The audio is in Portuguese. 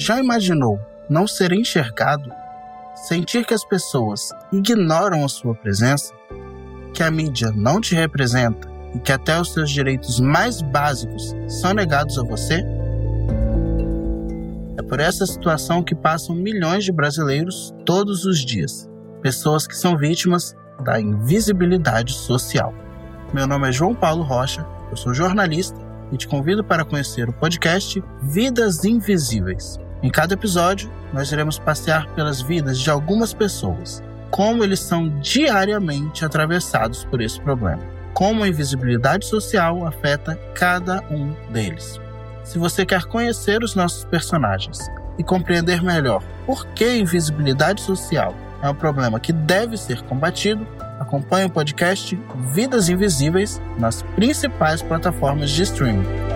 Já imaginou não ser enxergado? Sentir que as pessoas ignoram a sua presença? Que a mídia não te representa e que até os seus direitos mais básicos são negados a você? É por essa situação que passam milhões de brasileiros todos os dias. Pessoas que são vítimas da invisibilidade social. Meu nome é João Paulo Rocha, eu sou jornalista e te convido para conhecer o podcast Vidas Invisíveis. Em cada episódio, nós iremos passear pelas vidas de algumas pessoas, como eles são diariamente atravessados por esse problema, como a invisibilidade social afeta cada um deles. Se você quer conhecer os nossos personagens e compreender melhor por que a invisibilidade social é um problema que deve ser combatido, acompanhe o podcast Vidas Invisíveis nas principais plataformas de streaming.